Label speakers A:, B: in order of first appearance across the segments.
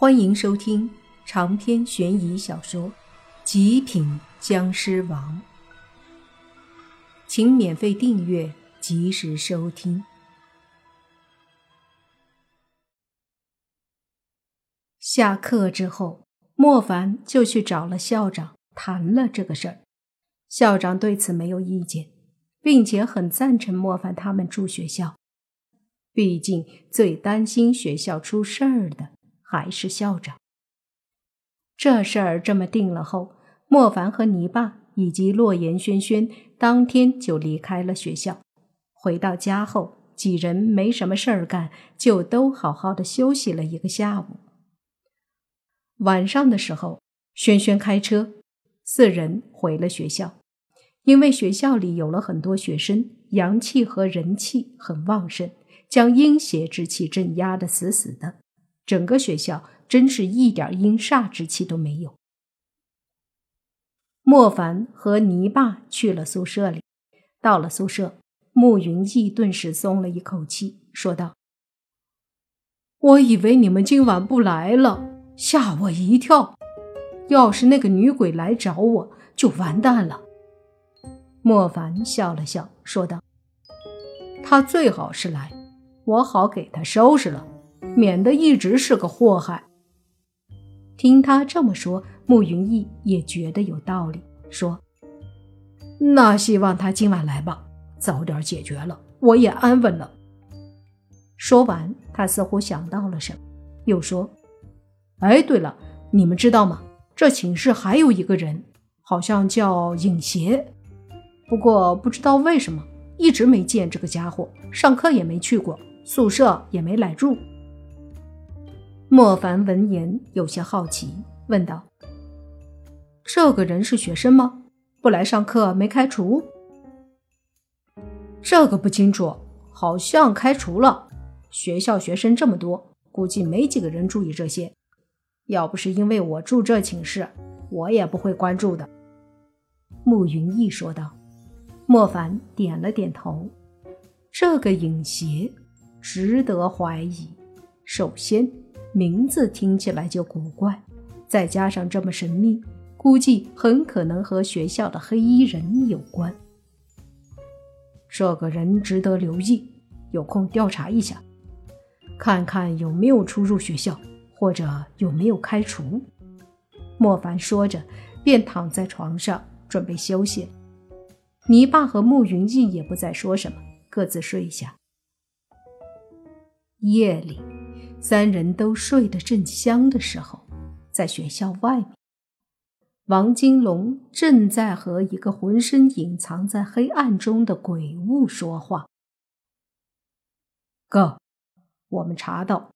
A: 欢迎收听长篇悬疑小说《极品僵尸王》，请免费订阅，及时收听。下课之后，莫凡就去找了校长，谈了这个事儿。校长对此没有意见，并且很赞成莫凡他们住学校。毕竟，最担心学校出事儿的。还是校长。这事儿这么定了后，莫凡和泥巴以及洛言、轩轩当天就离开了学校。回到家后，几人没什么事儿干，就都好好的休息了一个下午。晚上的时候，轩轩开车，四人回了学校。因为学校里有了很多学生，阳气和人气很旺盛，将阴邪之气镇压的死死的。整个学校真是一点阴煞之气都没有。莫凡和泥巴去了宿舍里，到了宿舍，慕云逸顿时松了一口气，说道：“我以为你们今晚不来了，吓我一跳。要是那个女鬼来找我，就完蛋了。”莫凡笑了笑，说道：“她最好是来，我好给她收拾了。”免得一直是个祸害。听他这么说，慕云逸也觉得有道理，说：“那希望他今晚来吧，早点解决了，我也安稳了。”说完，他似乎想到了什么，又说：“哎，对了，你们知道吗？这寝室还有一个人，好像叫影邪，不过不知道为什么一直没见这个家伙，上课也没去过，宿舍也没来住。”莫凡闻言有些好奇，问道：“这个人是学生吗？不来上课没开除？”这个不清楚，好像开除了。学校学生这么多，估计没几个人注意这些。要不是因为我住这寝室，我也不会关注的。”慕云逸说道。莫凡点了点头：“这个影邪值得怀疑。首先。”名字听起来就古怪，再加上这么神秘，估计很可能和学校的黑衣人有关。这个人值得留意，有空调查一下，看看有没有出入学校，或者有没有开除。莫凡说着，便躺在床上准备休息。泥巴和慕云逸也不再说什么，各自睡下。夜里。三人都睡得正香的时候，在学校外面，王金龙正在和一个浑身隐藏在黑暗中的鬼物说话。哥，我们查到，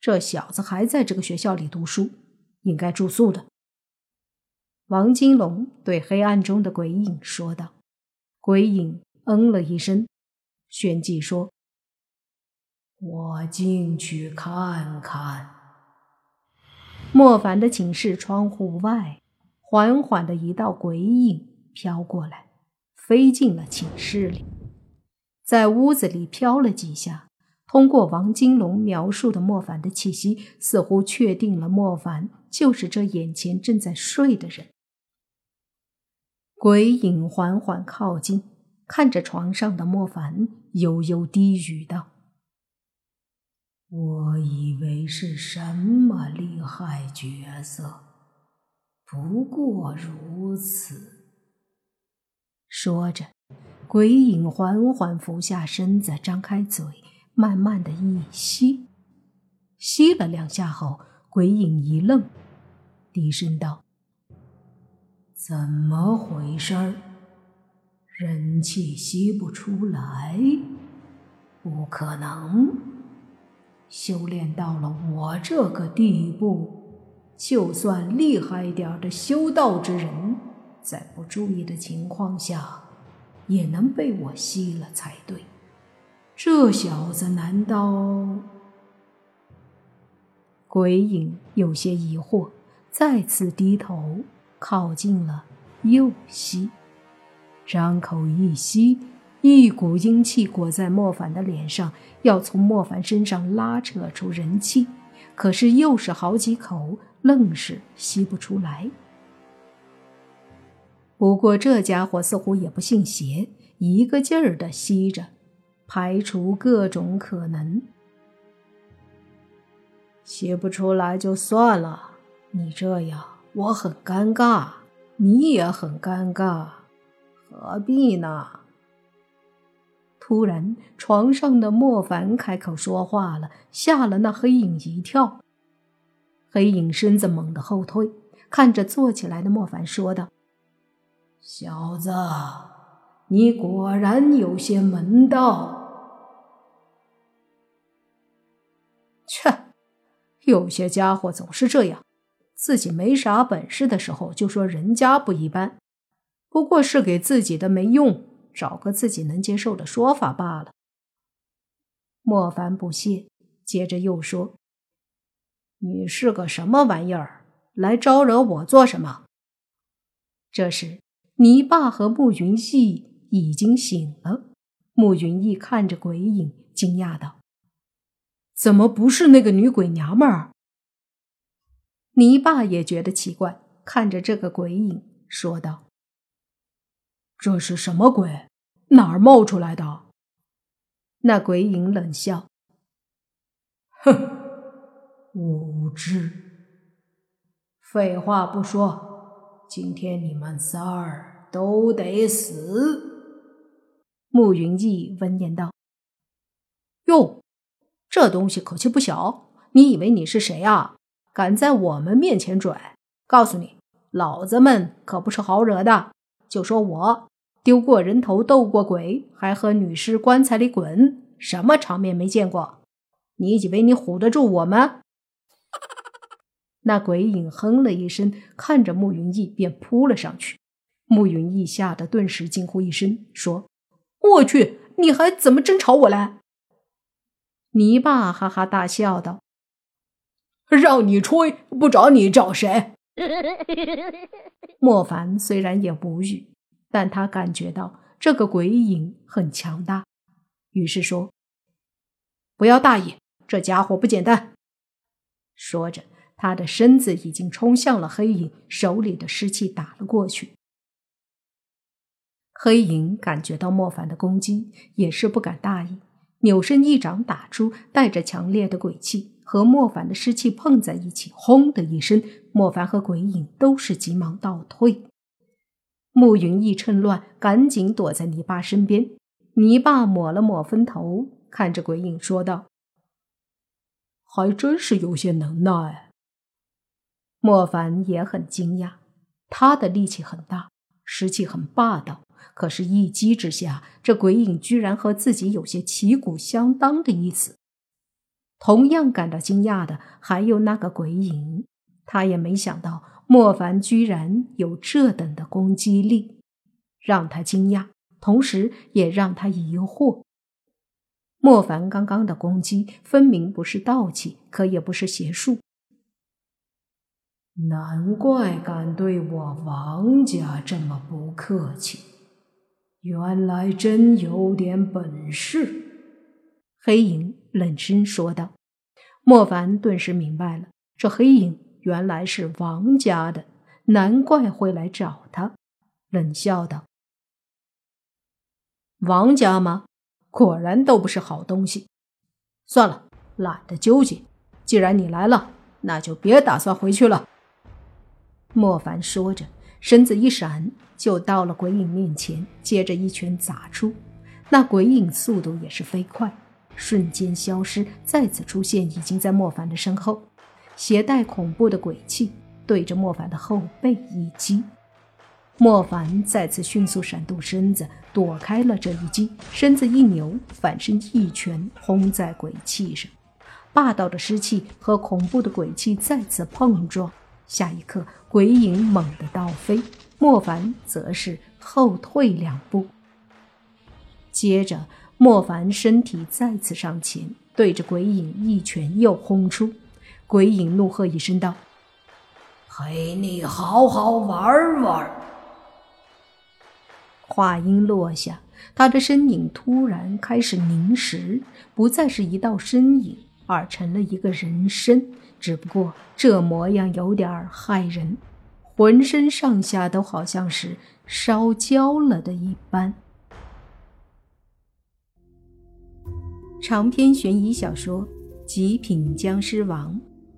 A: 这小子还在这个学校里读书，应该住宿的。王金龙对黑暗中的鬼影说道。鬼影嗯了一声，旋即说。我进去看看。莫凡的寝室窗户外，缓缓的一道鬼影飘过来，飞进了寝室里，在屋子里飘了几下。通过王金龙描述的莫凡的气息，似乎确定了莫凡就是这眼前正在睡的人。鬼影缓缓靠近，看着床上的莫凡，悠悠低语道。我以为是什么厉害角色，不过如此。说着，鬼影缓缓俯下身子，张开嘴，慢慢的一吸。吸了两下后，鬼影一愣，低声道：“怎么回事儿？人气吸不出来？不可能！”修炼到了我这个地步，就算厉害点的修道之人，在不注意的情况下，也能被我吸了才对。这小子难道……鬼影有些疑惑，再次低头靠近了，又吸，张口一吸。一股阴气裹在莫凡的脸上，要从莫凡身上拉扯出人气，可是又是好几口，愣是吸不出来。不过这家伙似乎也不信邪，一个劲儿的吸着，排除各种可能。吸不出来就算了，你这样我很尴尬，你也很尴尬，何必呢？突然，床上的莫凡开口说话了，吓了那黑影一跳。黑影身子猛地后退，看着坐起来的莫凡说道：“小子，你果然有些门道。”切，有些家伙总是这样，自己没啥本事的时候就说人家不一般，不过是给自己的没用。找个自己能接受的说法罢了。莫凡不屑，接着又说：“你是个什么玩意儿？来招惹我做什么？”这时，泥巴和慕云逸已经醒了。慕云逸看着鬼影，惊讶道：“怎么不是那个女鬼娘们儿？”泥巴也觉得奇怪，看着这个鬼影，说道。这是什么鬼？哪儿冒出来的？那鬼影冷笑：“哼，无知。废话不说，今天你们仨儿都得死。”慕云逸闻言道：“哟，这东西口气不小。你以为你是谁啊？敢在我们面前拽？告诉你，老子们可不是好惹的。就说我。”丢过人头，斗过鬼，还和女尸棺材里滚，什么场面没见过？你以为你唬得住我吗？那鬼影哼了一声，看着慕云逸便扑了上去。慕云逸吓得顿时惊呼一声，说：“我去，你还怎么真朝我来？”泥巴哈哈大笑道：“让你吹，不找你找谁？” 莫凡虽然也无语。但他感觉到这个鬼影很强大，于是说：“不要大意，这家伙不简单。”说着，他的身子已经冲向了黑影，手里的湿气打了过去。黑影感觉到莫凡的攻击，也是不敢大意，扭身一掌打出，带着强烈的鬼气，和莫凡的湿气碰在一起，轰的一声，莫凡和鬼影都是急忙倒退。慕云逸趁乱，赶紧躲在泥巴身边。泥巴抹了抹风头，看着鬼影说道：“还真是有些能耐。”莫凡也很惊讶，他的力气很大，实气很霸道，可是，一击之下，这鬼影居然和自己有些旗鼓相当的意思。同样感到惊讶的还有那个鬼影，他也没想到。莫凡居然有这等的攻击力，让他惊讶，同时也让他疑惑。莫凡刚刚的攻击分明不是道气，可也不是邪术。难怪敢对我王家这么不客气，原来真有点本事。黑影冷声说道。莫凡顿时明白了，这黑影。原来是王家的，难怪会来找他。冷笑道：“王家吗？果然都不是好东西。算了，懒得纠结。既然你来了，那就别打算回去了。”莫凡说着，身子一闪，就到了鬼影面前，接着一拳砸出。那鬼影速度也是飞快，瞬间消失，再次出现，已经在莫凡的身后。携带恐怖的鬼气，对着莫凡的后背一击。莫凡再次迅速闪动身子，躲开了这一击，身子一扭，反身一拳轰在鬼气上。霸道的尸气和恐怖的鬼气再次碰撞，下一刻，鬼影猛地倒飞，莫凡则是后退两步。接着，莫凡身体再次上前，对着鬼影一拳又轰出。鬼影怒喝一声道：“陪你好好玩玩。”话音落下，他的身影突然开始凝实，不再是一道身影，而成了一个人身，只不过这模样有点害人，浑身上下都好像是烧焦了的一般。长篇悬疑小说《极品僵尸王》